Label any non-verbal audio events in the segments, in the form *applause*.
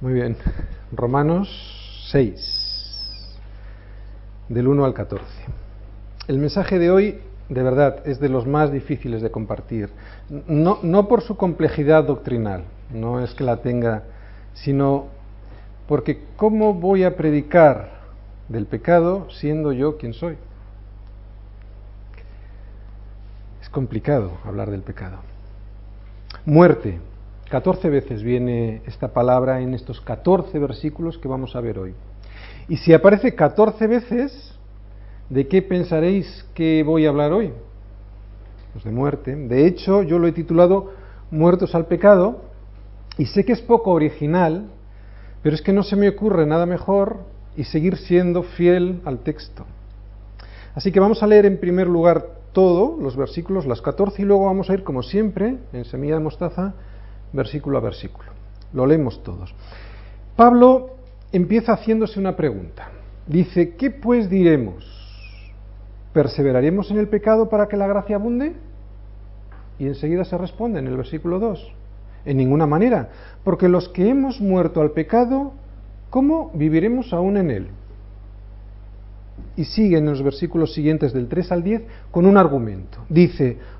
Muy bien. Romanos 6, del 1 al 14. El mensaje de hoy, de verdad, es de los más difíciles de compartir. No, no por su complejidad doctrinal, no es que la tenga, sino porque ¿cómo voy a predicar del pecado siendo yo quien soy? Es complicado hablar del pecado. Muerte. 14 veces viene esta palabra en estos 14 versículos que vamos a ver hoy. Y si aparece 14 veces, ¿de qué pensaréis que voy a hablar hoy? Pues de muerte. De hecho, yo lo he titulado Muertos al pecado, y sé que es poco original, pero es que no se me ocurre nada mejor y seguir siendo fiel al texto. Así que vamos a leer en primer lugar todo, los versículos, las 14, y luego vamos a ir, como siempre, en semilla de mostaza, versículo a versículo. Lo leemos todos. Pablo empieza haciéndose una pregunta. Dice, ¿qué pues diremos? ¿Perseveraremos en el pecado para que la gracia abunde? Y enseguida se responde en el versículo 2. En ninguna manera, porque los que hemos muerto al pecado, ¿cómo viviremos aún en él? Y sigue en los versículos siguientes del 3 al 10 con un argumento. Dice,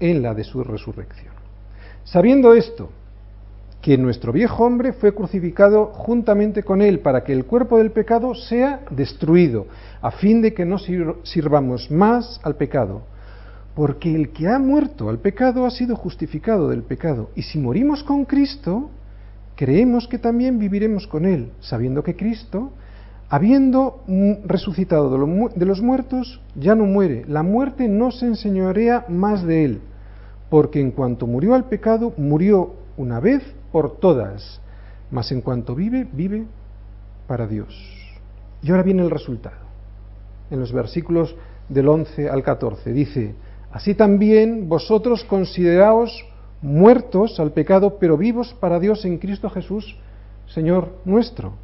en la de su resurrección. Sabiendo esto, que nuestro viejo hombre fue crucificado juntamente con él para que el cuerpo del pecado sea destruido, a fin de que no sirvamos más al pecado. Porque el que ha muerto al pecado ha sido justificado del pecado. Y si morimos con Cristo, creemos que también viviremos con Él, sabiendo que Cristo, habiendo resucitado de los muertos, ya no muere. La muerte no se enseñorea más de Él, porque en cuanto murió al pecado, murió una vez por todas, mas en cuanto vive, vive para Dios. Y ahora viene el resultado. En los versículos del 11 al 14 dice, así también vosotros consideraos muertos al pecado, pero vivos para Dios en Cristo Jesús, Señor nuestro.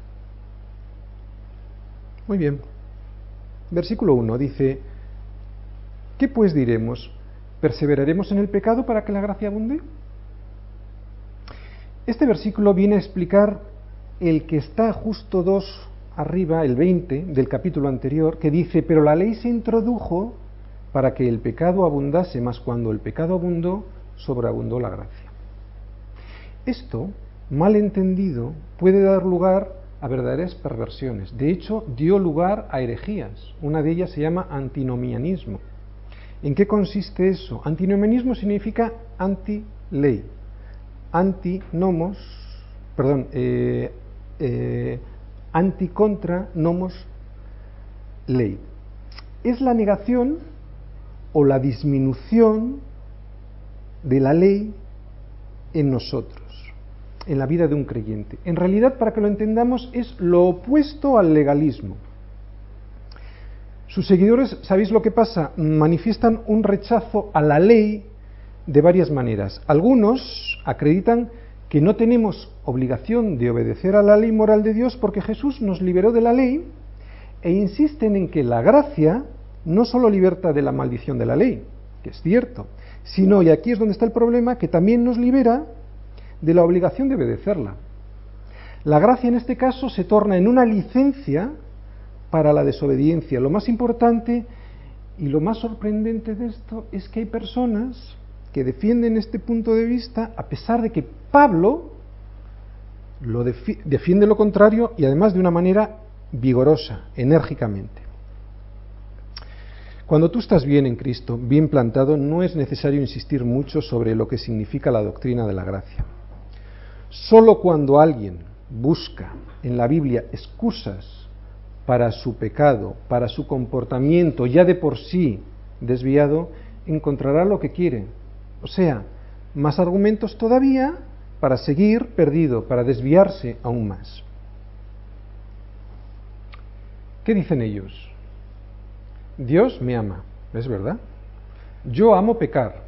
Muy bien. Versículo 1 dice, ¿qué pues diremos? ¿Perseveraremos en el pecado para que la gracia abunde? Este versículo viene a explicar el que está justo dos arriba, el 20 del capítulo anterior, que dice, pero la ley se introdujo para que el pecado abundase, más cuando el pecado abundó, sobreabundó la gracia. Esto, mal entendido, puede dar lugar a verdaderas perversiones. De hecho, dio lugar a herejías. Una de ellas se llama antinomianismo. ¿En qué consiste eso? Antinomianismo significa anti-ley. Anti-nomos, perdón, eh, eh, anti-contra nomos ley. Es la negación o la disminución de la ley en nosotros, en la vida de un creyente. En realidad, para que lo entendamos, es lo opuesto al legalismo. Sus seguidores, ¿sabéis lo que pasa? Manifiestan un rechazo a la ley de varias maneras. Algunos acreditan que no tenemos obligación de obedecer a la ley moral de Dios porque Jesús nos liberó de la ley e insisten en que la gracia no solo liberta de la maldición de la ley, que es cierto, sino, y aquí es donde está el problema, que también nos libera de la obligación de obedecerla. La gracia en este caso se torna en una licencia para la desobediencia. Lo más importante y lo más sorprendente de esto es que hay personas que defienden este punto de vista a pesar de que Pablo lo defiende lo contrario y además de una manera vigorosa, enérgicamente. Cuando tú estás bien en Cristo, bien plantado, no es necesario insistir mucho sobre lo que significa la doctrina de la gracia. Solo cuando alguien busca en la Biblia excusas para su pecado, para su comportamiento ya de por sí desviado, encontrará lo que quiere. O sea, más argumentos todavía para seguir perdido, para desviarse aún más. ¿Qué dicen ellos? Dios me ama, es verdad. Yo amo pecar,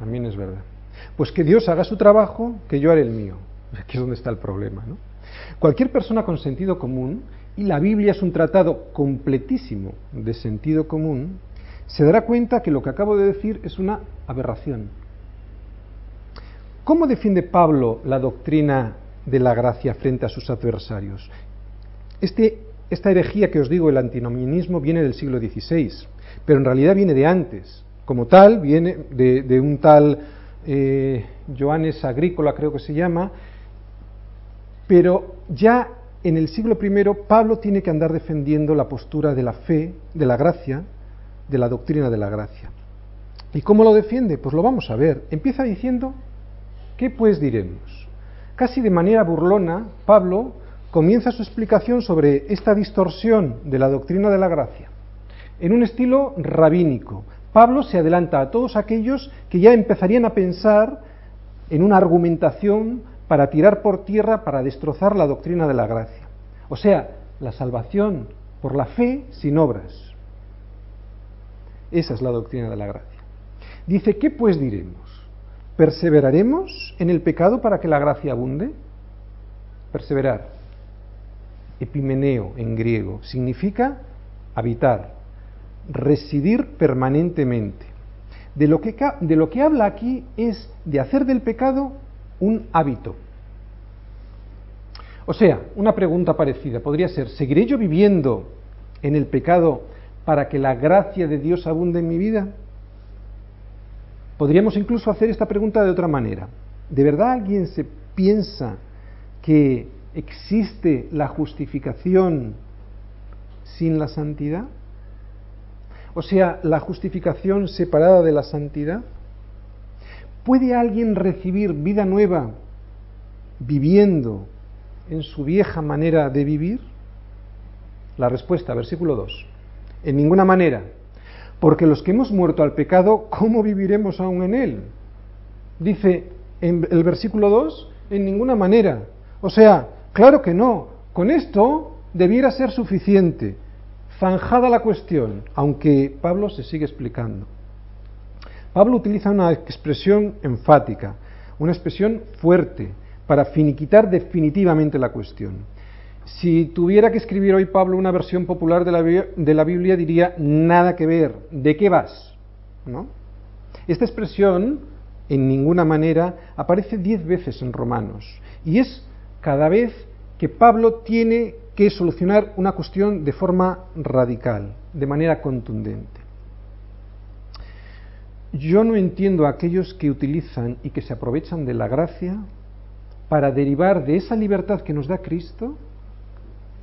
también es verdad. Pues que Dios haga su trabajo, que yo haré el mío. *laughs* Aquí es donde está el problema. ¿no? Cualquier persona con sentido común, y la Biblia es un tratado completísimo de sentido común, se dará cuenta que lo que acabo de decir es una aberración. ¿Cómo defiende Pablo la doctrina de la gracia frente a sus adversarios? Este, esta herejía que os digo, el antinomianismo, viene del siglo XVI, pero en realidad viene de antes. Como tal, viene de, un tal eh, Johannes Agrícola, creo que se llama, pero ya en el siglo I Pablo tiene que andar defendiendo la postura de la fe, de la gracia, de la doctrina de la gracia. ¿Y cómo lo defiende? Pues lo vamos a ver. Empieza diciendo, ¿qué pues diremos? Casi de manera burlona, Pablo comienza su explicación sobre esta distorsión de la doctrina de la gracia. En un estilo rabínico, Pablo se adelanta a todos aquellos que ya empezarían a pensar en una argumentación para tirar por tierra, para destrozar la doctrina de la gracia. O sea, la salvación por la fe sin obras. Esa es la doctrina de la gracia. Dice, ¿qué pues diremos? ¿Perseveraremos en el pecado para que la gracia abunde? Perseverar. Epimeneo en griego significa habitar, residir permanentemente. De lo, que, de lo que habla aquí es de hacer del pecado un hábito. O sea, una pregunta parecida podría ser, ¿seguiré yo viviendo en el pecado para que la gracia de Dios abunde en mi vida? Podríamos incluso hacer esta pregunta de otra manera. ¿De verdad alguien se piensa que existe la justificación sin la santidad? O sea, la justificación separada de la santidad. ¿Puede alguien recibir vida nueva viviendo en su vieja manera de vivir? La respuesta, versículo 2. En ninguna manera. Porque los que hemos muerto al pecado, ¿cómo viviremos aún en él? Dice en el versículo 2, en ninguna manera. O sea, claro que no. Con esto debiera ser suficiente. Zanjada la cuestión, aunque Pablo se sigue explicando. Pablo utiliza una expresión enfática, una expresión fuerte, para finiquitar definitivamente la cuestión. Si tuviera que escribir hoy Pablo una versión popular de la, de la Biblia, diría nada que ver. ¿De qué vas? ¿No? Esta expresión, en ninguna manera, aparece diez veces en Romanos. Y es cada vez que Pablo tiene que solucionar una cuestión de forma radical, de manera contundente. Yo no entiendo a aquellos que utilizan y que se aprovechan de la gracia para derivar de esa libertad que nos da Cristo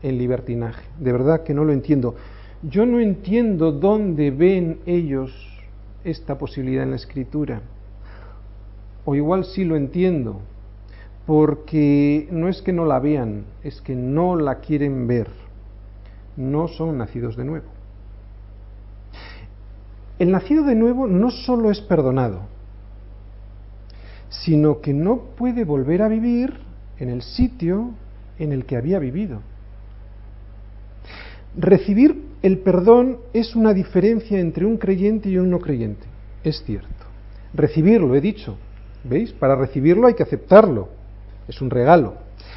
en libertinaje. De verdad que no lo entiendo. Yo no entiendo dónde ven ellos esta posibilidad en la escritura. O igual sí lo entiendo, porque no es que no la vean, es que no la quieren ver. No son nacidos de nuevo. El nacido de nuevo no solo es perdonado, sino que no puede volver a vivir en el sitio en el que había vivido. Recibir el perdón es una diferencia entre un creyente y un no creyente, es cierto. Recibirlo, he dicho, ¿veis? Para recibirlo hay que aceptarlo, es un regalo.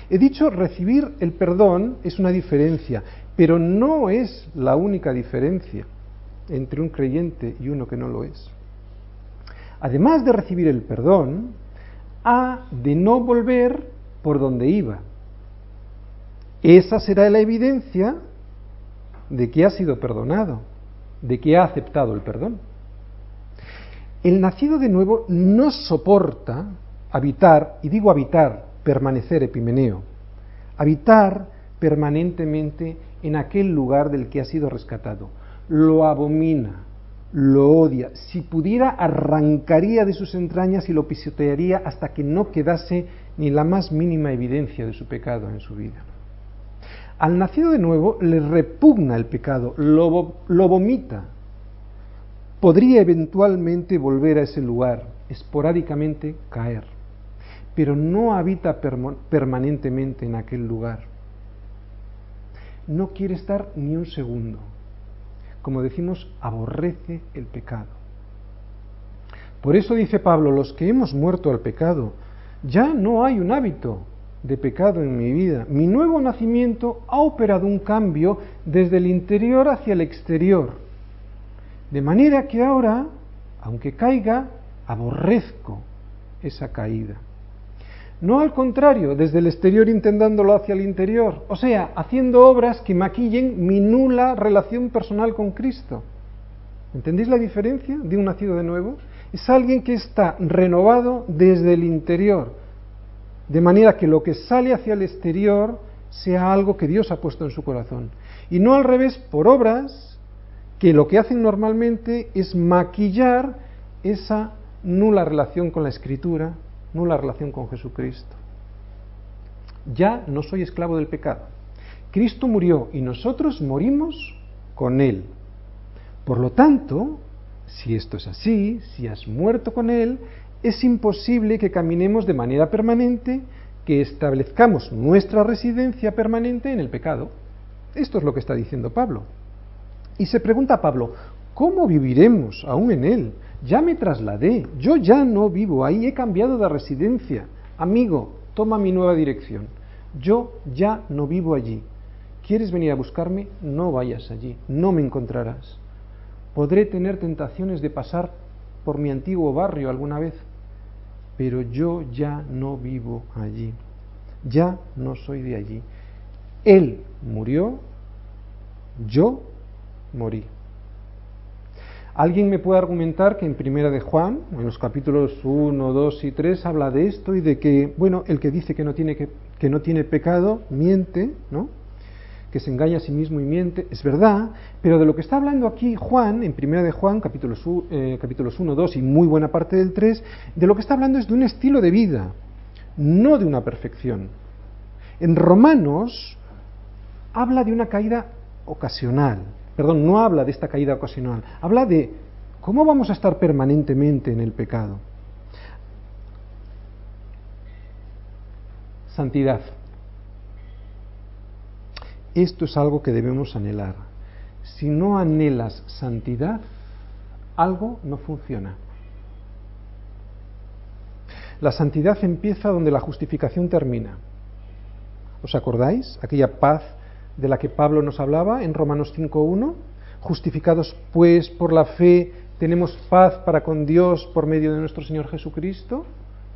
He dicho recibir el perdón es una diferencia, pero no es la única diferencia entre un creyente y uno que no lo es. Además de recibir el perdón, ha de no volver por donde iba. Esa será la evidencia de que ha sido perdonado, de que ha aceptado el perdón. El nacido de nuevo no soporta habitar, y digo habitar, permanecer epimeneo. Habitar permanentemente en aquel lugar del que ha sido rescatado. Lo abomina, lo odia. Si pudiera, arrancaría de sus entrañas y lo pisotearía hasta que no quedase ni la más mínima evidencia de su pecado en su vida. Al nacido de nuevo le repugna el pecado, lo, lo vomita. Podría eventualmente volver a ese lugar, esporádicamente caer, pero no habita permanentemente en aquel lugar. No quiere estar ni un segundo. Como decimos, aborrece el pecado. Por eso dice Pablo, los que hemos muerto al pecado, ya no hay un hábito de pecado en mi vida. Mi nuevo nacimiento ha operado un cambio desde el interior hacia el exterior. De manera que ahora, aunque caiga, aborrezco esa caída. No al contrario, desde el exterior intentándolo hacia el interior, o sea, haciendo obras que maquillen mi nula relación personal con Cristo. ¿Entendéis la diferencia de un nacido de nuevo? Es alguien que está renovado desde el interior, de manera que lo que sale hacia el exterior sea algo que Dios ha puesto en su corazón. Y no al revés, por obras que lo que hacen normalmente es maquillar esa nula relación con la Escritura, nula relación con Jesucristo. Ya no soy esclavo del pecado. Cristo murió y nosotros morimos con Él. Por lo tanto, si esto es así, si has muerto con Él, es imposible que caminemos de manera permanente, que establezcamos nuestra residencia permanente en el pecado. Esto es lo que está diciendo Pablo. Y se pregunta Pablo, ¿cómo viviremos aún en Él? Ya me trasladé, yo ya no vivo ahí, he cambiado de residencia. Amigo, toma mi nueva dirección. Yo ya no vivo allí. ¿Quieres venir a buscarme? No vayas allí, no me encontrarás. Podré tener tentaciones de pasar por mi antiguo barrio alguna vez, pero yo ya no vivo allí. Ya no soy de allí. Él murió, yo morí. Alguien me puede argumentar que en Primera de Juan, en los capítulos 1, 2 y 3, habla de esto y de que, bueno, el que dice que no tiene, que, que no tiene pecado, miente, ¿no? que se engaña a sí mismo y miente, es verdad, pero de lo que está hablando aquí Juan, en Primera de Juan, capítulos, eh, capítulos 1, 2 y muy buena parte del 3, de lo que está hablando es de un estilo de vida, no de una perfección. En Romanos habla de una caída ocasional, perdón, no habla de esta caída ocasional, habla de cómo vamos a estar permanentemente en el pecado. Santidad. Esto es algo que debemos anhelar. Si no anhelas santidad, algo no funciona. La santidad empieza donde la justificación termina. ¿Os acordáis? Aquella paz de la que Pablo nos hablaba en Romanos 5.1. Justificados pues por la fe, tenemos paz para con Dios por medio de nuestro Señor Jesucristo.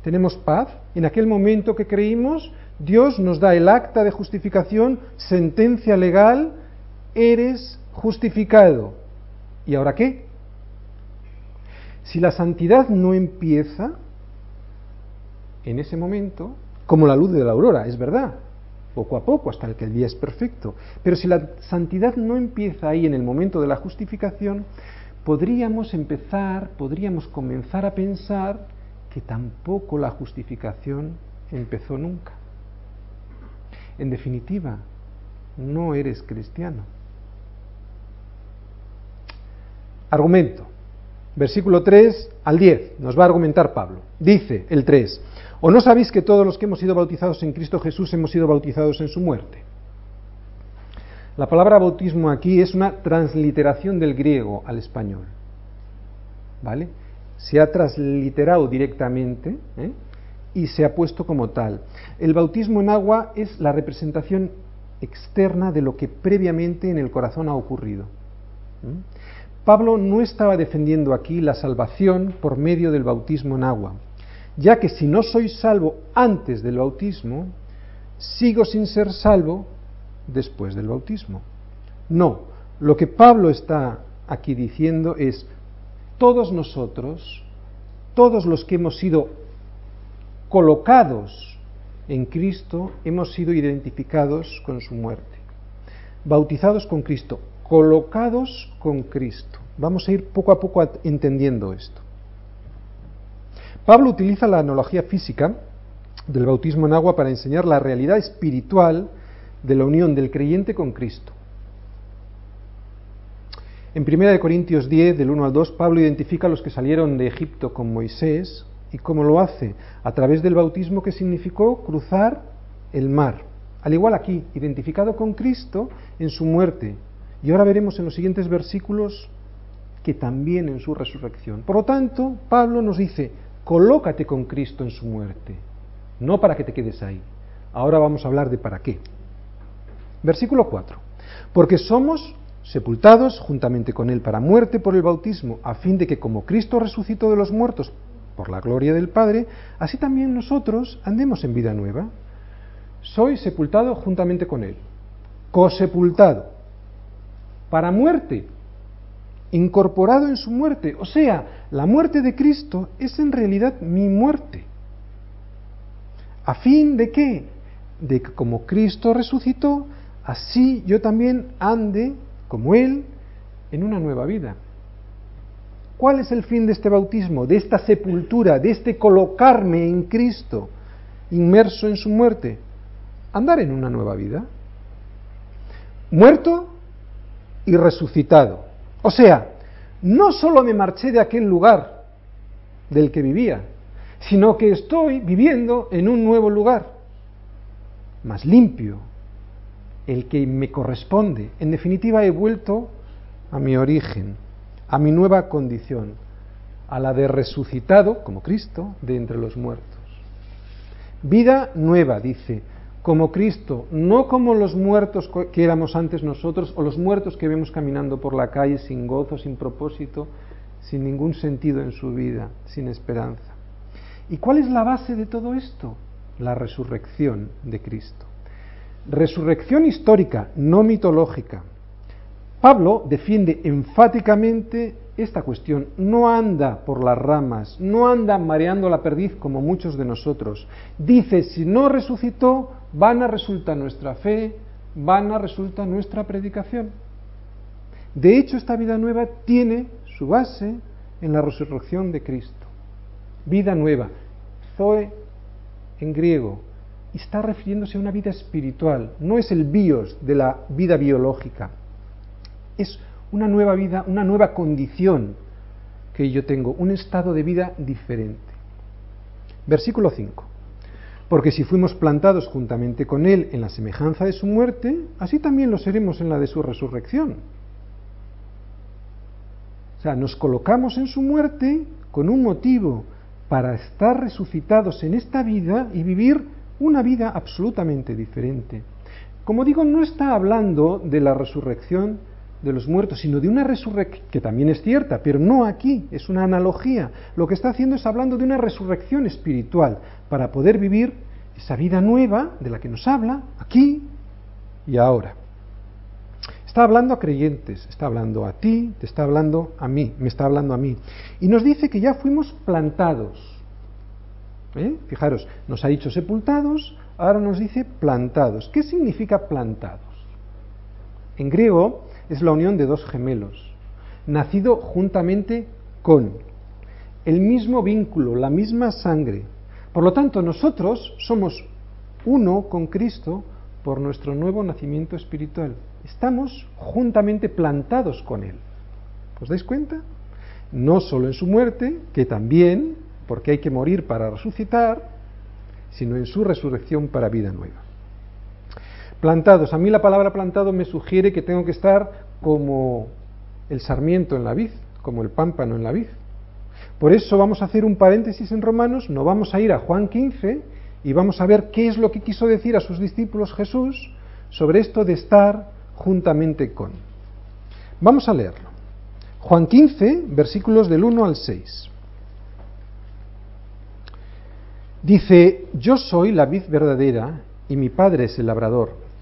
Tenemos paz. En aquel momento que creímos, Dios nos da el acta de justificación, sentencia legal, eres justificado. ¿Y ahora qué? Si la santidad no empieza en ese momento, como la luz de la aurora, es verdad, poco a poco hasta que el día es perfecto, pero si la santidad no empieza ahí en el momento de la justificación, podríamos empezar, podríamos comenzar a pensar que tampoco la justificación empezó nunca. En definitiva, no eres cristiano. Argumento. Versículo 3 al 10. Nos va a argumentar Pablo. Dice el 3. ¿O no sabéis que todos los que hemos sido bautizados en Cristo Jesús hemos sido bautizados en su muerte? La palabra bautismo aquí es una transliteración del griego al español. ¿Vale? Se ha transliterado directamente ¿eh? y se ha puesto como tal. El bautismo en agua es la representación externa de lo que previamente en el corazón ha ocurrido. Pablo no estaba defendiendo aquí la salvación por medio del bautismo en agua, ya que si no soy salvo antes del bautismo, sigo sin ser salvo después del bautismo. No, lo que Pablo está aquí diciendo es, todos nosotros, todos los que hemos sido colocados en Cristo hemos sido identificados con su muerte, bautizados con Cristo, colocados con Cristo. Vamos a ir poco a poco entendiendo esto. Pablo utiliza la analogía física del bautismo en agua para enseñar la realidad espiritual de la unión del creyente con Cristo. En 1 Corintios 10, del 1 al 2, Pablo identifica a los que salieron de Egipto con Moisés y cómo lo hace a través del bautismo que significó cruzar el mar. Al igual aquí, identificado con Cristo en su muerte. Y ahora veremos en los siguientes versículos que también en su resurrección. Por lo tanto, Pablo nos dice, colócate con Cristo en su muerte, no para que te quedes ahí. Ahora vamos a hablar de para qué. Versículo 4. Porque somos sepultados juntamente con Él para muerte por el bautismo, a fin de que como Cristo resucitó de los muertos por la gloria del Padre, así también nosotros andemos en vida nueva. Soy sepultado juntamente con Él, cosepultado, para muerte, incorporado en su muerte. O sea, la muerte de Cristo es en realidad mi muerte. ¿A fin de qué? De que como Cristo resucitó, así yo también ande como Él en una nueva vida. ¿Cuál es el fin de este bautismo, de esta sepultura, de este colocarme en Cristo, inmerso en su muerte? Andar en una nueva vida. Muerto y resucitado. O sea, no solo me marché de aquel lugar del que vivía, sino que estoy viviendo en un nuevo lugar, más limpio, el que me corresponde. En definitiva, he vuelto a mi origen a mi nueva condición, a la de resucitado, como Cristo, de entre los muertos. Vida nueva, dice, como Cristo, no como los muertos que éramos antes nosotros o los muertos que vemos caminando por la calle sin gozo, sin propósito, sin ningún sentido en su vida, sin esperanza. ¿Y cuál es la base de todo esto? La resurrección de Cristo. Resurrección histórica, no mitológica. Pablo defiende enfáticamente esta cuestión. No anda por las ramas, no anda mareando la perdiz como muchos de nosotros. Dice, si no resucitó, van a resultar nuestra fe, van a resultar nuestra predicación. De hecho, esta vida nueva tiene su base en la resurrección de Cristo. Vida nueva, Zoe en griego, está refiriéndose a una vida espiritual, no es el bios de la vida biológica. Es una nueva vida, una nueva condición que yo tengo, un estado de vida diferente. Versículo 5. Porque si fuimos plantados juntamente con Él en la semejanza de su muerte, así también lo seremos en la de su resurrección. O sea, nos colocamos en su muerte con un motivo para estar resucitados en esta vida y vivir una vida absolutamente diferente. Como digo, no está hablando de la resurrección de los muertos, sino de una resurrección, que también es cierta, pero no aquí, es una analogía. Lo que está haciendo es hablando de una resurrección espiritual para poder vivir esa vida nueva de la que nos habla aquí y ahora. Está hablando a creyentes, está hablando a ti, te está hablando a mí, me está hablando a mí. Y nos dice que ya fuimos plantados. ¿Eh? Fijaros, nos ha dicho sepultados, ahora nos dice plantados. ¿Qué significa plantados? En griego es la unión de dos gemelos, nacido juntamente con el mismo vínculo, la misma sangre. Por lo tanto, nosotros somos uno con Cristo por nuestro nuevo nacimiento espiritual. Estamos juntamente plantados con Él. ¿Os dais cuenta? No solo en su muerte, que también, porque hay que morir para resucitar, sino en su resurrección para vida nueva plantados. A mí la palabra plantado me sugiere que tengo que estar como el sarmiento en la vid, como el pámpano en la vid. Por eso vamos a hacer un paréntesis en Romanos, no vamos a ir a Juan 15 y vamos a ver qué es lo que quiso decir a sus discípulos Jesús sobre esto de estar juntamente con. Vamos a leerlo. Juan 15, versículos del 1 al 6. Dice, yo soy la vid verdadera y mi padre es el labrador.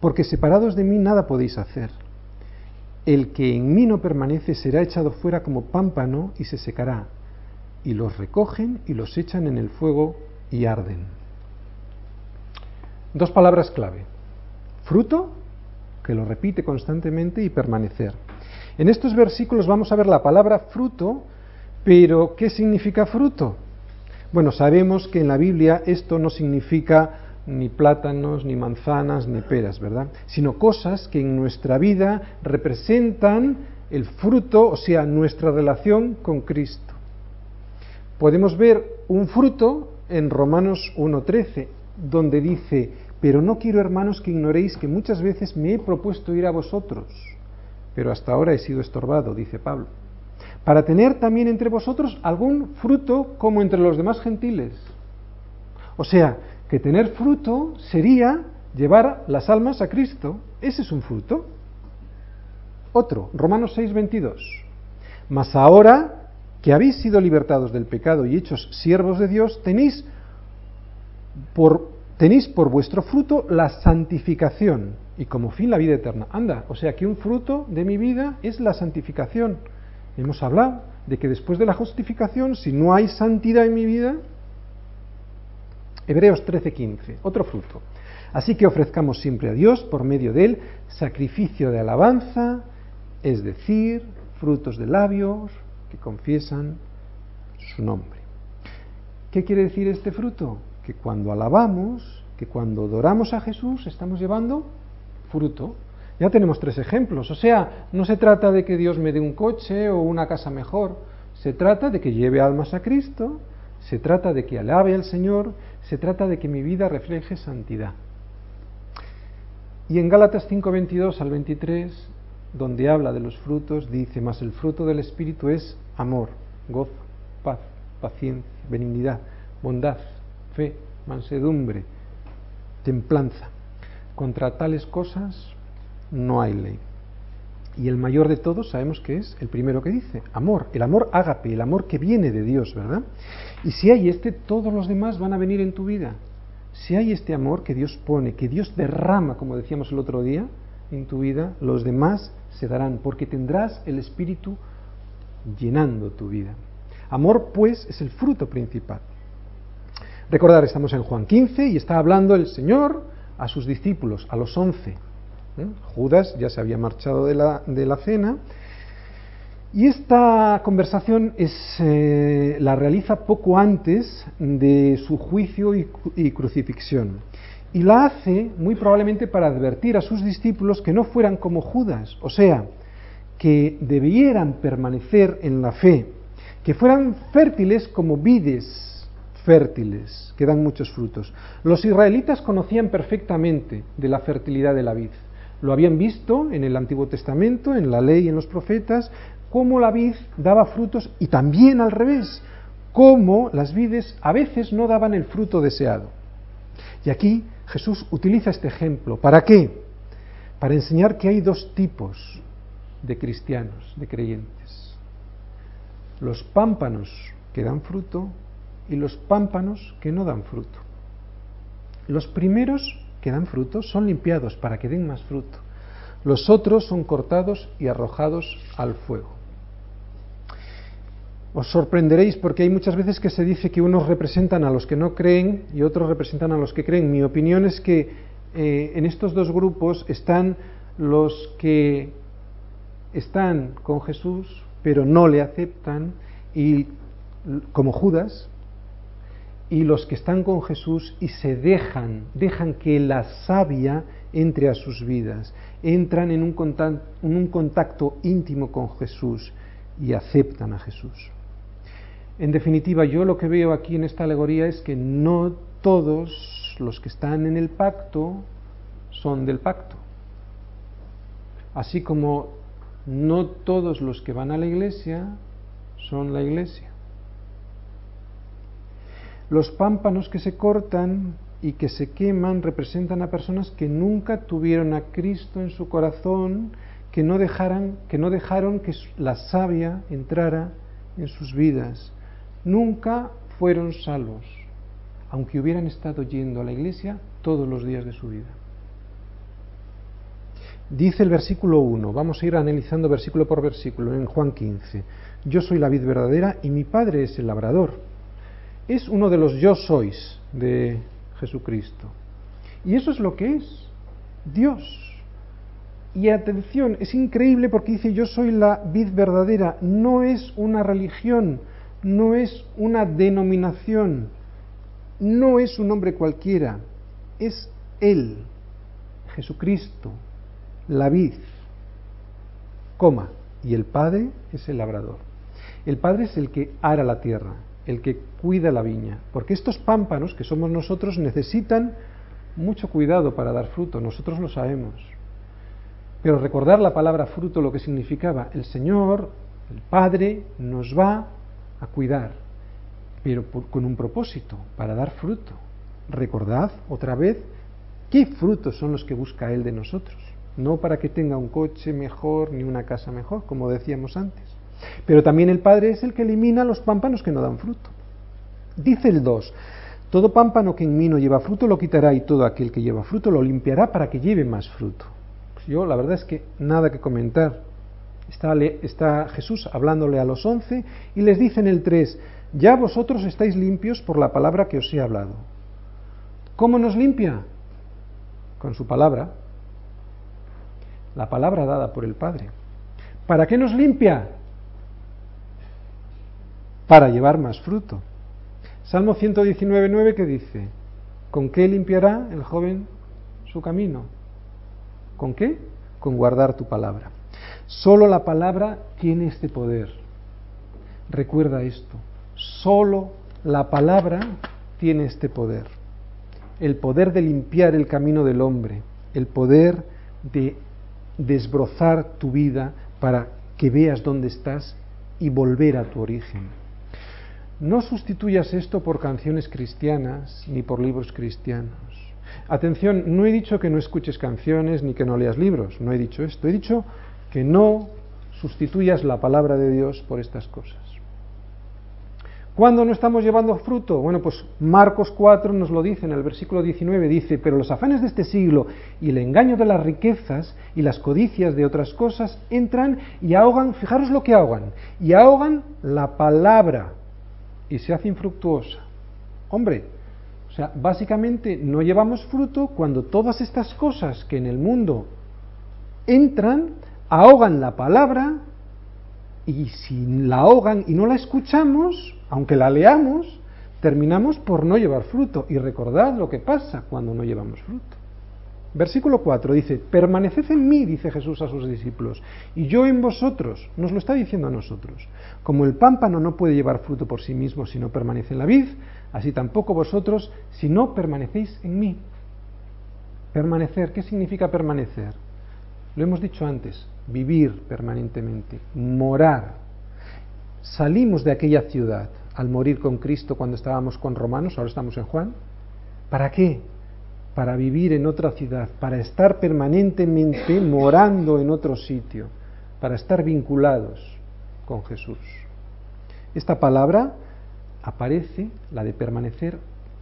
porque separados de mí nada podéis hacer. El que en mí no permanece será echado fuera como pámpano y se secará, y los recogen y los echan en el fuego y arden. Dos palabras clave. Fruto, que lo repite constantemente, y permanecer. En estos versículos vamos a ver la palabra fruto, pero ¿qué significa fruto? Bueno, sabemos que en la Biblia esto no significa ni plátanos, ni manzanas, ni peras, ¿verdad? Sino cosas que en nuestra vida representan el fruto, o sea, nuestra relación con Cristo. Podemos ver un fruto en Romanos 1.13, donde dice, pero no quiero, hermanos, que ignoréis que muchas veces me he propuesto ir a vosotros, pero hasta ahora he sido estorbado, dice Pablo, para tener también entre vosotros algún fruto como entre los demás gentiles. O sea, que tener fruto sería llevar las almas a Cristo. Ese es un fruto. Otro, Romanos 6, 22. Mas ahora que habéis sido libertados del pecado y hechos siervos de Dios, tenéis por, tenéis por vuestro fruto la santificación y como fin la vida eterna. Anda, o sea que un fruto de mi vida es la santificación. Hemos hablado de que después de la justificación, si no hay santidad en mi vida, Hebreos 13:15, otro fruto. Así que ofrezcamos siempre a Dios por medio de él sacrificio de alabanza, es decir, frutos de labios que confiesan su nombre. ¿Qué quiere decir este fruto? Que cuando alabamos, que cuando adoramos a Jesús, estamos llevando fruto. Ya tenemos tres ejemplos. O sea, no se trata de que Dios me dé un coche o una casa mejor. Se trata de que lleve almas a Cristo, se trata de que alabe al Señor, se trata de que mi vida refleje santidad. Y en Gálatas 5:22 al 23, donde habla de los frutos, dice, más el fruto del Espíritu es amor, gozo, paz, paciencia, benignidad, bondad, fe, mansedumbre, templanza. Contra tales cosas no hay ley. Y el mayor de todos sabemos que es el primero que dice, amor, el amor ágape, el amor que viene de Dios, ¿verdad? Y si hay este, todos los demás van a venir en tu vida. Si hay este amor que Dios pone, que Dios derrama, como decíamos el otro día, en tu vida, los demás se darán, porque tendrás el Espíritu llenando tu vida. Amor, pues, es el fruto principal. Recordar, estamos en Juan 15 y está hablando el Señor a sus discípulos, a los once. ¿Eh? Judas ya se había marchado de la, de la cena y esta conversación es, eh, la realiza poco antes de su juicio y, crucifixión. Y la hace muy probablemente para advertir a sus discípulos que no fueran como Judas, o sea, que debieran permanecer en la fe, que fueran fértiles como vides fértiles, que dan muchos frutos. Los israelitas conocían perfectamente de la fertilidad de la vid. Lo habían visto en el Antiguo Testamento, en la ley y en los profetas, cómo la vid daba frutos y también al revés, cómo las vides a veces no daban el fruto deseado. Y aquí Jesús utiliza este ejemplo. ¿Para qué? Para enseñar que hay dos tipos de cristianos, de creyentes. Los pámpanos que dan fruto y los pámpanos que no dan fruto. Los primeros que dan fruto son limpiados para que den más fruto. Los otros son cortados y arrojados al fuego. Os sorprenderéis porque hay muchas veces que se dice que unos representan a los que no creen y otros representan a los que creen. Mi opinión es que eh, en estos dos grupos están los que están con Jesús pero no le aceptan y como Judas y los que están con Jesús y se dejan, dejan que la savia entre a sus vidas, entran en un en un contacto íntimo con Jesús y aceptan a Jesús. En definitiva, yo lo que veo aquí en esta alegoría es que no todos los que están en el pacto son del pacto. Así como no todos los que van a la iglesia son la iglesia. Los pámpanos que se cortan y que se queman representan a personas que nunca tuvieron a Cristo en su corazón, que no dejaran, que no dejaron que la savia entrara en sus vidas. Nunca fueron salvos, aunque hubieran estado yendo a la iglesia todos los días de su vida. Dice el versículo 1, vamos a ir analizando versículo por versículo en Juan 15. Yo soy la vid verdadera y mi Padre es el labrador. Es uno de los yo sois de Jesucristo. Y eso es lo que es Dios. Y atención, es increíble porque dice yo soy la vid verdadera. No es una religión, no es una denominación, no es un hombre cualquiera, es Él, Jesucristo, la vid, coma, y el Padre es el labrador. El Padre es el que ara la tierra, el que cuida la viña, porque estos pámpanos que somos nosotros necesitan mucho cuidado para dar fruto, nosotros lo sabemos. Pero recordar la palabra fruto lo que significaba, el Señor, el Padre, nos va a cuidar, pero con un propósito, para dar fruto. Recordad otra vez qué frutos son los que busca Él de nosotros no para que tenga un coche mejor ni una casa mejor, como decíamos antes. Pero también el Padre es el que elimina los pámpanos que no dan fruto. Dice el 2, todo pámpano que en mí no lleva fruto lo quitará y todo aquel que lleva fruto lo limpiará para que lleve más fruto. Yo la verdad es que nada que comentar. Está, está Jesús hablándole a los once y les dice en el 3, ya vosotros estáis limpios por la palabra que os he hablado. ¿Cómo nos limpia? Con su palabra, la palabra dada por el Padre. ¿Para qué nos limpia? Para llevar más fruto. Salmo 119.9 que dice, ¿con qué limpiará el joven su camino? ¿Con qué? Con guardar tu palabra. Solo la palabra tiene este poder. Recuerda esto. Solo la palabra tiene este poder. El poder de limpiar el camino del hombre. El poder de desbrozar tu vida para que veas dónde estás y volver a tu origen. No sustituyas esto por canciones cristianas ni por libros cristianos. Atención, no he dicho que no escuches canciones ni que no leas libros, no he dicho esto, he dicho que no sustituyas la palabra de Dios por estas cosas. ¿Cuándo no estamos llevando fruto? Bueno, pues Marcos 4 nos lo dice en el versículo 19, dice, pero los afanes de este siglo y el engaño de las riquezas y las codicias de otras cosas entran y ahogan, fijaros lo que ahogan, y ahogan la palabra y se hace infructuosa. Hombre, o sea, básicamente no llevamos fruto cuando todas estas cosas que en el mundo entran, ahogan la palabra y si la ahogan y no la escuchamos, aunque la leamos, terminamos por no llevar fruto. Y recordad lo que pasa cuando no llevamos fruto. Versículo 4 dice, permaneced en mí, dice Jesús a sus discípulos, y yo en vosotros, nos lo está diciendo a nosotros. Como el pámpano no puede llevar fruto por sí mismo si no permanece en la vid, así tampoco vosotros si no permanecéis en mí. Permanecer, ¿qué significa permanecer? Lo hemos dicho antes, vivir permanentemente, morar. Salimos de aquella ciudad al morir con Cristo cuando estábamos con Romanos, ahora estamos en Juan. ¿Para qué? Para vivir en otra ciudad, para estar permanentemente morando en otro sitio, para estar vinculados con Jesús. Esta palabra aparece, la de permanecer,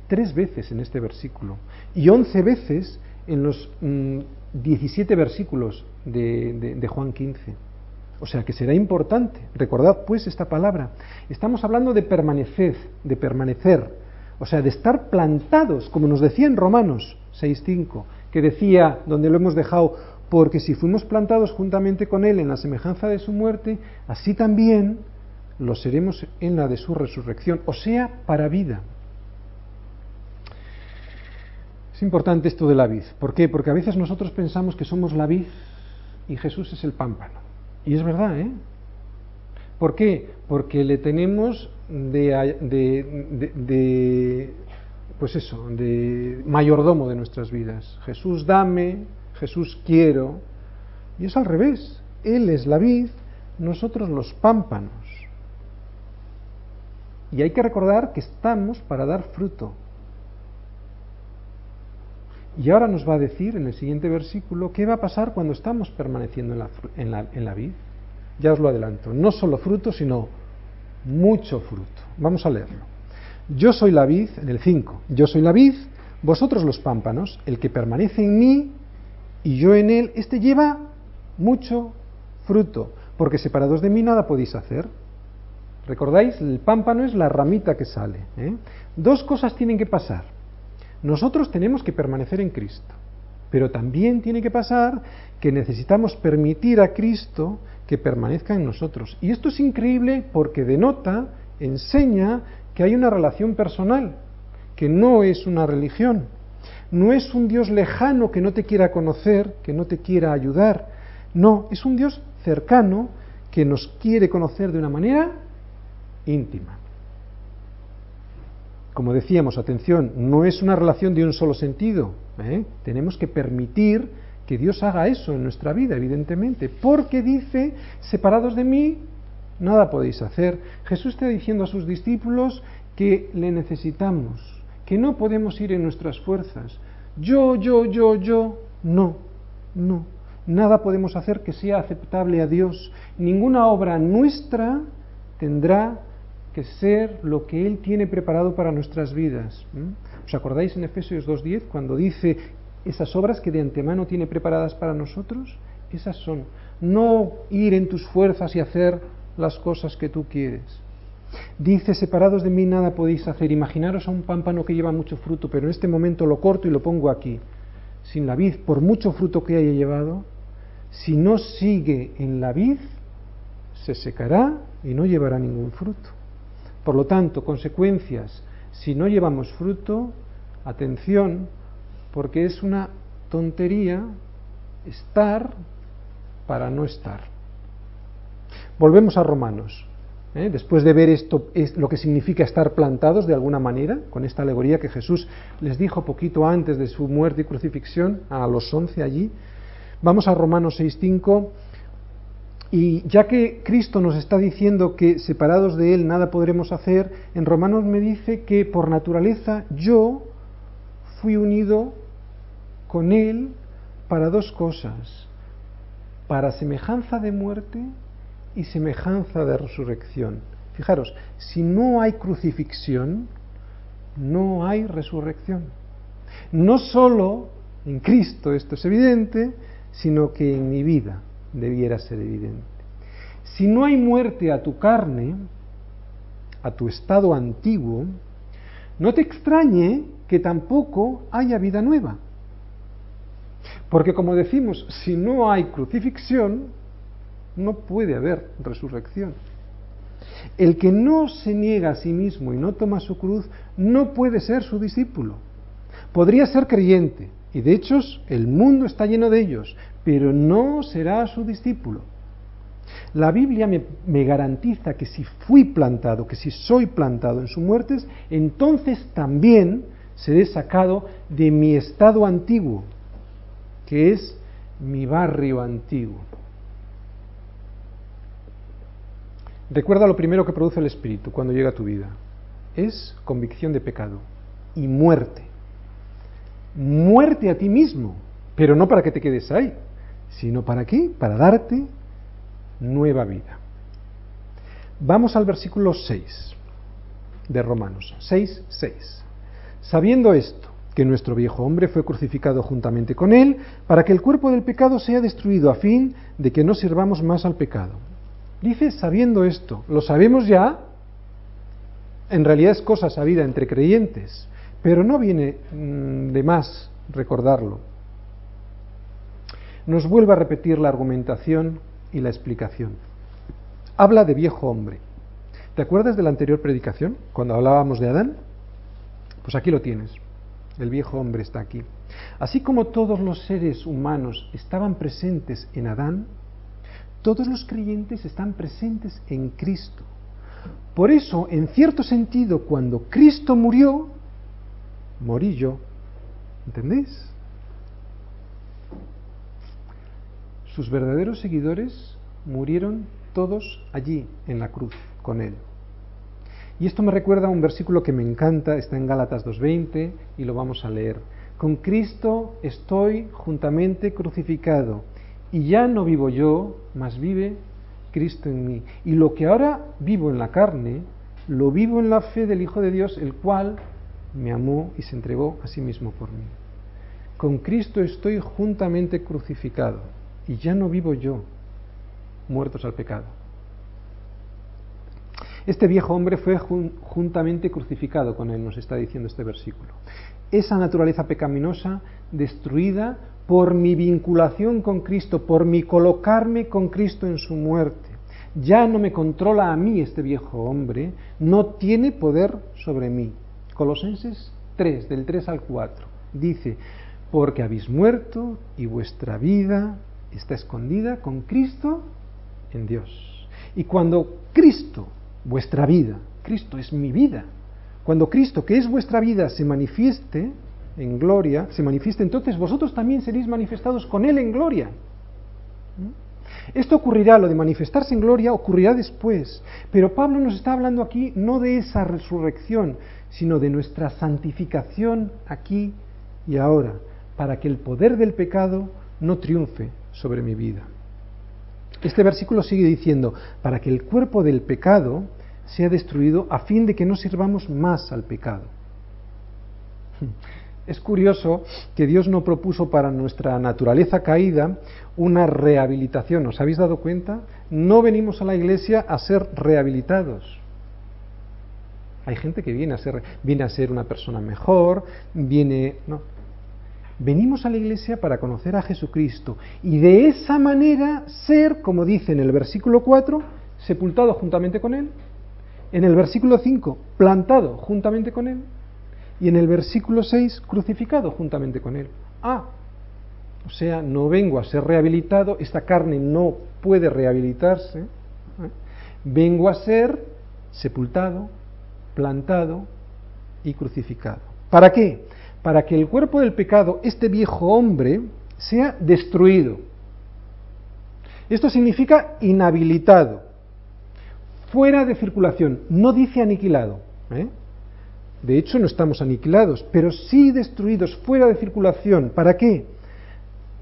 tres veces en este versículo y once veces en los mm, 17 versículos de, Juan 15. O sea que será importante. Recordad pues esta palabra. Estamos hablando de permanecer, de permanecer. O sea, de estar plantados, como nos decía en Romanos 6.5, que decía, donde lo hemos dejado, porque si fuimos plantados juntamente con Él en la semejanza de su muerte, así también lo seremos en la de su resurrección, o sea, para vida. Es importante esto de la vid. ¿Por qué? Porque a veces nosotros pensamos que somos la vid y Jesús es el pámpano. Y es verdad, ¿eh? ¿Por qué? Porque le tenemos de, de, de, pues eso, de mayordomo de nuestras vidas. Jesús dame, Jesús quiero. Y es al revés. Él es la vid, nosotros los pámpanos. Y hay que recordar que estamos para dar fruto. Y ahora nos va a decir en el siguiente versículo qué va a pasar cuando estamos permaneciendo en la, en la, en la vid. Ya os lo adelanto, no solo fruto, sino mucho fruto. Vamos a leerlo. Yo soy la vid, en el 5, yo soy la vid, vosotros los pámpanos, el que permanece en mí y yo en él, este lleva mucho fruto, porque separados de mí nada podéis hacer. ¿Recordáis? El pámpano es la ramita que sale. ¿eh? Dos cosas tienen que pasar. Nosotros tenemos que permanecer en Cristo, pero también tiene que pasar que necesitamos permitir a Cristo que permanezca en nosotros. Y esto es increíble porque denota, enseña que hay una relación personal, que no es una religión. No es un Dios lejano que no te quiera conocer, que no te quiera ayudar. No, es un Dios cercano que nos quiere conocer de una manera íntima. Como decíamos, atención, no es una relación de un solo sentido. ¿eh? Tenemos que permitir que Dios haga eso en nuestra vida, evidentemente, porque dice, separados de mí, nada podéis hacer. Jesús está diciendo a sus discípulos que le necesitamos, que no podemos ir en nuestras fuerzas. Yo, yo, yo, yo, no, no. Nada podemos hacer que sea aceptable a Dios. Ninguna obra nuestra tendrá que ser lo que Él tiene preparado para nuestras vidas. ¿Os acordáis en Efesios 2.10 cuando dice esas obras que de antemano tiene preparadas para nosotros? Esas son. No ir en tus fuerzas y hacer las cosas que tú quieres. Dice, separados de mí nada podéis hacer. Imaginaros a un pámpano que lleva mucho fruto, pero en este momento lo corto y lo pongo aquí. Sin la vid, por mucho fruto que haya llevado, si no sigue en la vid, se secará y no llevará ningún fruto. Por lo tanto, consecuencias, si no llevamos fruto, atención, porque es una tontería estar para no estar. Volvemos a Romanos. ¿eh? Después de ver esto, es lo que significa estar plantados de alguna manera, con esta alegoría que Jesús les dijo poquito antes de su muerte y crucifixión, a los once allí, Vamos a Romanos 6.5 y ya que Cristo nos está diciendo que separados de Él nada podremos hacer, en Romanos me dice que por naturaleza yo fui unido con Él para dos cosas, para semejanza de muerte y semejanza de resurrección. Fijaros, si no hay crucifixión, no hay resurrección. No solo en Cristo esto es evidente, sino que en mi vida debiera ser evidente. Si no hay muerte a tu carne, a tu estado antiguo, no te extrañe que tampoco haya vida nueva. Porque como decimos, si no hay crucifixión, no puede haber resurrección. El que no se niega a sí mismo y no toma su cruz no puede ser su discípulo. Podría ser creyente, y de hecho el mundo está lleno de ellos, pero no será su discípulo. La Biblia me, garantiza que si fui plantado, que si soy plantado en su muerte, entonces también seré sacado de mi estado antiguo, que es mi barrio antiguo. Recuerda lo primero que produce el Espíritu cuando llega a tu vida. Es convicción de pecado y muerte muerte a ti mismo, pero no para que te quedes ahí, sino para qué? Para darte nueva vida. Vamos al versículo 6 de Romanos, 6, 6. Sabiendo esto, que nuestro viejo hombre fue crucificado juntamente con él, para que el cuerpo del pecado sea destruido a fin de que no sirvamos más al pecado. Dice, sabiendo esto, ¿lo sabemos ya? En realidad es cosa sabida entre creyentes, pero no viene mm, de más recordarlo. Nos vuelve a repetir la argumentación y la explicación. Habla de viejo hombre. ¿Te acuerdas de la anterior predicación, cuando hablábamos de Adán? Pues aquí lo tienes. El viejo hombre está aquí. Así como todos los seres humanos estaban presentes en Adán, todos los creyentes están presentes en Cristo. Por eso, en cierto sentido, cuando Cristo murió, morí yo. ¿Entendéis? Sus verdaderos seguidores murieron todos allí, en la cruz, con él. Y esto me recuerda a un versículo que me encanta, está en Gálatas 2.20 y lo vamos a leer. Con Cristo estoy juntamente crucificado y ya no vivo yo, mas vive Cristo en mí. Y lo que ahora vivo en la carne, lo vivo en la fe del Hijo de Dios, el cual me amó y se entregó a sí mismo por mí. Con Cristo estoy juntamente crucificado y ya no vivo yo, muertos al pecado. Este viejo hombre fue juntamente crucificado con él, nos está diciendo este versículo. Esa naturaleza pecaminosa destruida por mi vinculación con Cristo, por mi colocarme con Cristo en su muerte. Ya no me controla a mí este viejo hombre, no tiene poder sobre mí. Colosenses 3, del 3 al 4, dice, porque habéis muerto y vuestra vida está escondida con Cristo en Dios. Y cuando Cristo, vuestra vida, Cristo es mi vida, cuando Cristo, que es vuestra vida, se manifieste en gloria, se manifieste, entonces vosotros también seréis manifestados con Él en gloria. Esto ocurrirá, lo de manifestarse en gloria ocurrirá después, pero Pablo nos está hablando aquí no de esa resurrección, sino de nuestra santificación aquí y ahora, para que el poder del pecado no triunfe sobre mi vida. Este versículo sigue diciendo, para que el cuerpo del pecado sea destruido a fin de que no sirvamos más al pecado. Es curioso que Dios no propuso para nuestra naturaleza caída una rehabilitación. ¿Os habéis dado cuenta? No venimos a la iglesia a ser rehabilitados. Hay gente que viene a ser, viene a ser una persona mejor, viene. No. Venimos a la iglesia para conocer a Jesucristo y de esa manera ser, como dice en el versículo 4, sepultado juntamente con Él. En el versículo 5, plantado juntamente con Él y en el versículo 6, crucificado juntamente con Él. Ah, o sea, no vengo a ser rehabilitado, esta carne no puede rehabilitarse, ¿eh? vengo a ser sepultado, plantado y crucificado. ¿Para qué? Para que el cuerpo del pecado, este viejo hombre, sea destruido. Esto significa inhabilitado, fuera de circulación, no dice aniquilado. ¿eh? De hecho, no estamos aniquilados, pero sí destruidos, fuera de circulación. ¿Para qué?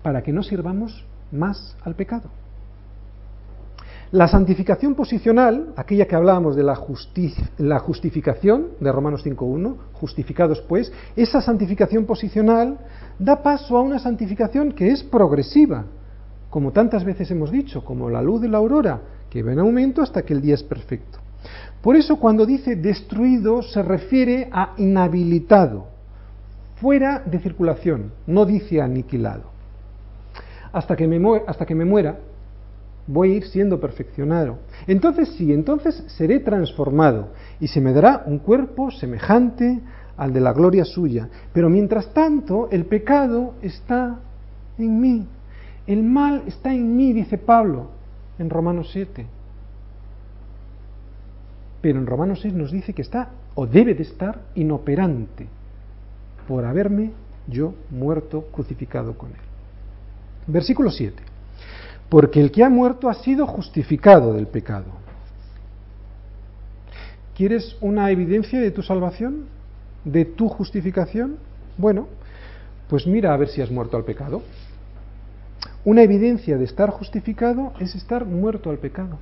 Para que no sirvamos más al pecado. La santificación posicional, aquella que hablábamos de la, la justificación de Romanos 5.1, justificados pues, esa santificación posicional da paso a una santificación que es progresiva, como tantas veces hemos dicho, como la luz de la aurora, que va en aumento hasta que el día es perfecto. Por eso cuando dice destruido se refiere a inhabilitado, fuera de circulación, no dice aniquilado. Hasta que me, hasta que me muera voy a ir siendo perfeccionado. Entonces sí, entonces seré transformado y se me dará un cuerpo semejante al de la gloria suya. Pero mientras tanto el pecado está en mí. El mal está en mí, dice Pablo en Romanos 7. Pero en Romanos 6 nos dice que está o debe de estar inoperante por haberme yo muerto crucificado con él. Versículo 7. Porque el que ha muerto ha sido justificado del pecado. ¿Quieres una evidencia de tu salvación? ¿De tu justificación? Bueno, pues mira a ver si has muerto al pecado. Una evidencia de estar justificado es estar muerto al pecado.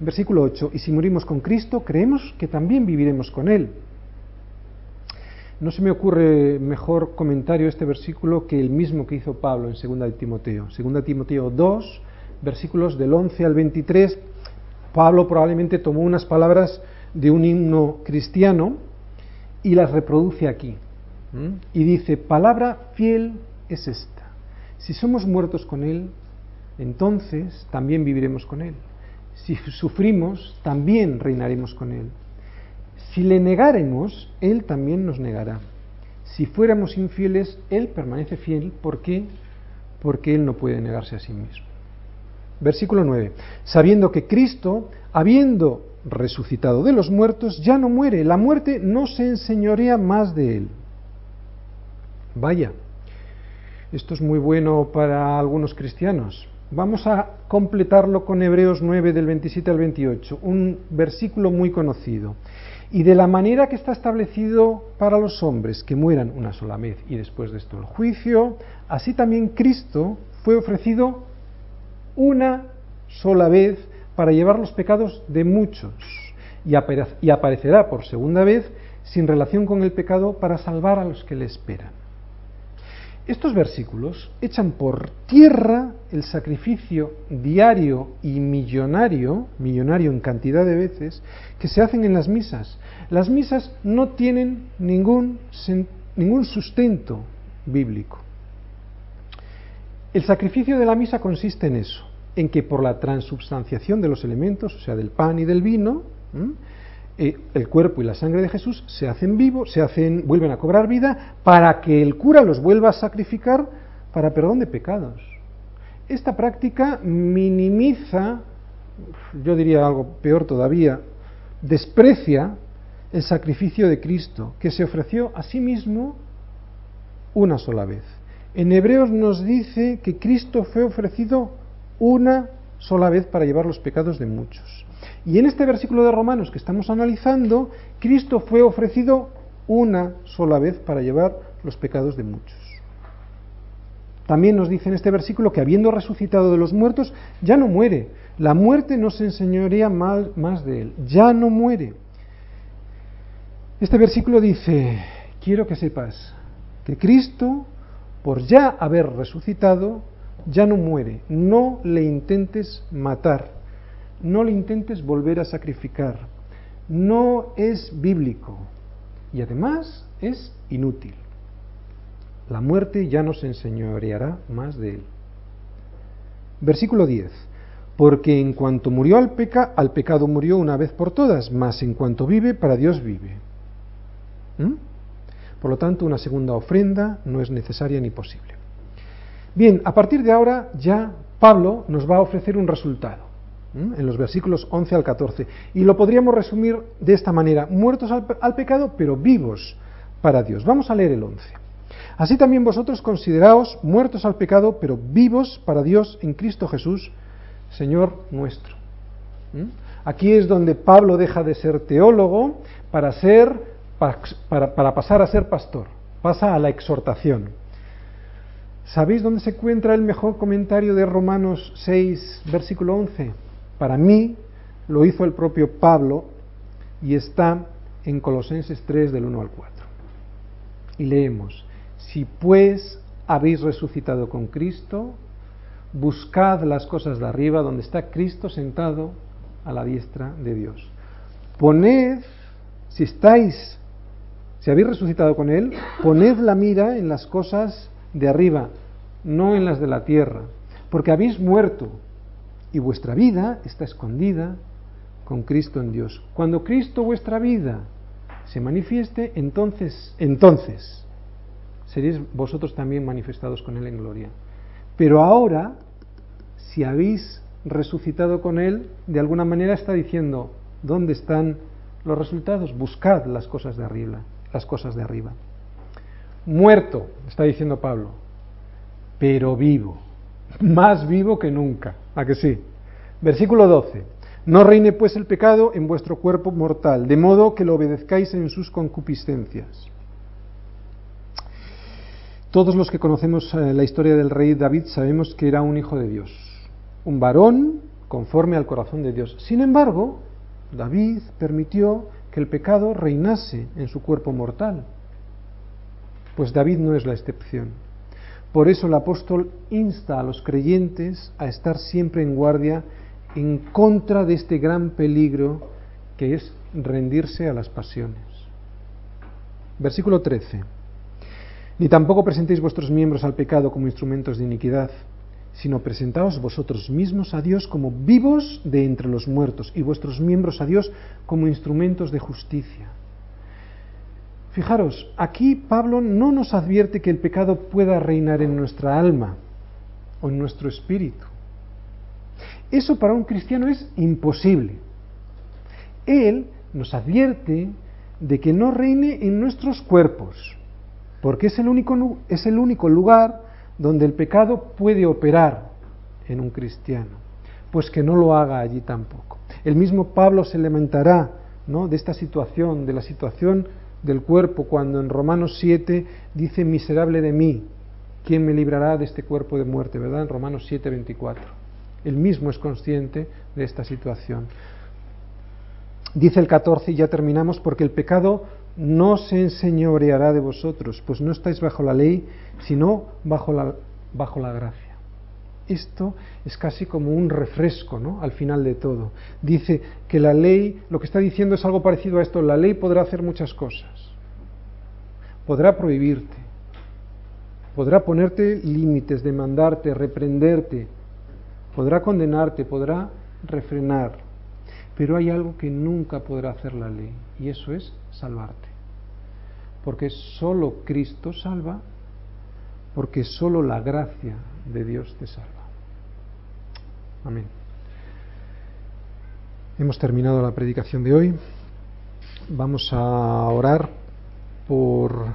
Versículo 8, y si morimos con Cristo, creemos que también viviremos con Él. No se me ocurre mejor comentario a este versículo que el mismo que hizo Pablo en 2 de Timoteo. 2 Timoteo 2, versículos del 11 al 23, Pablo probablemente tomó unas palabras de un himno cristiano y las reproduce aquí. Y dice, palabra fiel es esta. Si somos muertos con Él, entonces también viviremos con Él. Si sufrimos, también reinaremos con Él. Si le negáremos, Él también nos negará. Si fuéramos infieles, Él permanece fiel. ¿Por qué? Porque Él no puede negarse a sí mismo. Versículo 9. Sabiendo que Cristo, habiendo resucitado de los muertos, ya no muere. La muerte no se enseñorea más de Él. Vaya, esto es muy bueno para algunos cristianos. Vamos a completarlo con Hebreos 9 del 27 al 28, un versículo muy conocido. Y de la manera que está establecido para los hombres, que mueran una sola vez y después de esto el juicio, así también Cristo fue ofrecido una sola vez para llevar los pecados de muchos y, aparecerá por segunda vez sin relación con el pecado para salvar a los que le esperan. Estos versículos echan por tierra el sacrificio diario y millonario, millonario en cantidad de veces, que se hacen en las misas. Las misas no tienen ningún, sustento bíblico. El sacrificio de la misa consiste en eso, en que por la transubstanciación de los elementos, o sea, del pan y del vino, eh, el cuerpo y la sangre de Jesús se hacen vivos, se hacen, vuelven a cobrar vida para que el cura los vuelva a sacrificar para perdón de pecados. Esta práctica minimiza, yo diría algo peor todavía, desprecia el sacrificio de Cristo, que se ofreció a sí mismo una sola vez. En Hebreos nos dice que Cristo fue ofrecido una sola vez para llevar los pecados de muchos. Y en este versículo de Romanos que estamos analizando, Cristo fue ofrecido una sola vez para llevar los pecados de muchos. También nos dice en este versículo que habiendo resucitado de los muertos, ya no muere. La muerte no se enseñorea mal, más de él. Ya no muere. Este versículo dice, quiero que sepas que Cristo, por ya haber resucitado, ya no muere. No le intentes matar no le intentes volver a sacrificar. No es bíblico y además es inútil. La muerte ya no se enseñoreará más de él. Versículo 10. Porque en cuanto murió al, peca, al pecado murió una vez por todas, mas en cuanto vive, para Dios vive. ¿Mm? Por lo tanto, una segunda ofrenda no es necesaria ni posible. Bien, a partir de ahora ya Pablo nos va a ofrecer un resultado en los versículos 11 al 14. Y lo podríamos resumir de esta manera, muertos al, pecado, pero vivos para Dios. Vamos a leer el 11. Así también vosotros consideraos muertos al pecado, pero vivos para Dios en Cristo Jesús, Señor nuestro. Aquí es donde Pablo deja de ser teólogo para, ser, para, pasar a ser pastor. Pasa a la exhortación. ¿Sabéis dónde se encuentra el mejor comentario de Romanos 6, versículo 11? Para mí lo hizo el propio Pablo y está en Colosenses 3 del 1 al 4. Y leemos, si pues habéis resucitado con Cristo, buscad las cosas de arriba donde está Cristo sentado a la diestra de Dios. Poned, si estáis, si habéis resucitado con Él, poned la mira en las cosas de arriba, no en las de la tierra, porque habéis muerto y vuestra vida está escondida con Cristo en Dios. Cuando Cristo vuestra vida se manifieste, entonces, entonces seréis vosotros también manifestados con Él en gloria. Pero ahora, si habéis resucitado con Él, de alguna manera está diciendo, ¿dónde están los resultados? Buscad las cosas de arriba, las cosas de arriba. Muerto, está diciendo Pablo, pero vivo más vivo que nunca. ¿A que sí? Versículo 12. No reine pues el pecado en vuestro cuerpo mortal, de modo que lo obedezcáis en sus concupiscencias. Todos los que conocemos eh, la historia del rey David sabemos que era un hijo de Dios, un varón conforme al corazón de Dios. Sin embargo, David permitió que el pecado reinase en su cuerpo mortal, pues David no es la excepción. Por eso el apóstol insta a los creyentes a estar siempre en guardia en contra de este gran peligro que es rendirse a las pasiones. Versículo 13. Ni tampoco presentéis vuestros miembros al pecado como instrumentos de iniquidad, sino presentaos vosotros mismos a Dios como vivos de entre los muertos y vuestros miembros a Dios como instrumentos de justicia. Fijaros, aquí Pablo no nos advierte que el pecado pueda reinar en nuestra alma o en nuestro espíritu. Eso para un cristiano es imposible. Él nos advierte de que no reine en nuestros cuerpos, porque es el único, es el único lugar donde el pecado puede operar en un cristiano, pues que no lo haga allí tampoco. El mismo Pablo se lamentará ¿no? de esta situación, de la situación del cuerpo, cuando en Romanos 7 dice miserable de mí, ¿quién me librará de este cuerpo de muerte? ¿Verdad? En Romanos 7, 24. Él mismo es consciente de esta situación. Dice el 14, y ya terminamos, porque el pecado no se enseñoreará de vosotros, pues no estáis bajo la ley, sino bajo la, bajo la gracia. Esto es casi como un refresco, ¿no? Al final de todo. Dice que la ley, lo que está diciendo es algo parecido a esto, la ley podrá hacer muchas cosas. Podrá prohibirte, podrá ponerte límites, demandarte, reprenderte, podrá condenarte, podrá refrenar, pero hay algo que nunca podrá hacer la ley, y eso es salvarte. Porque solo Cristo salva, porque solo la gracia de Dios te salva. Amén. Hemos terminado la predicación de hoy. Vamos a orar por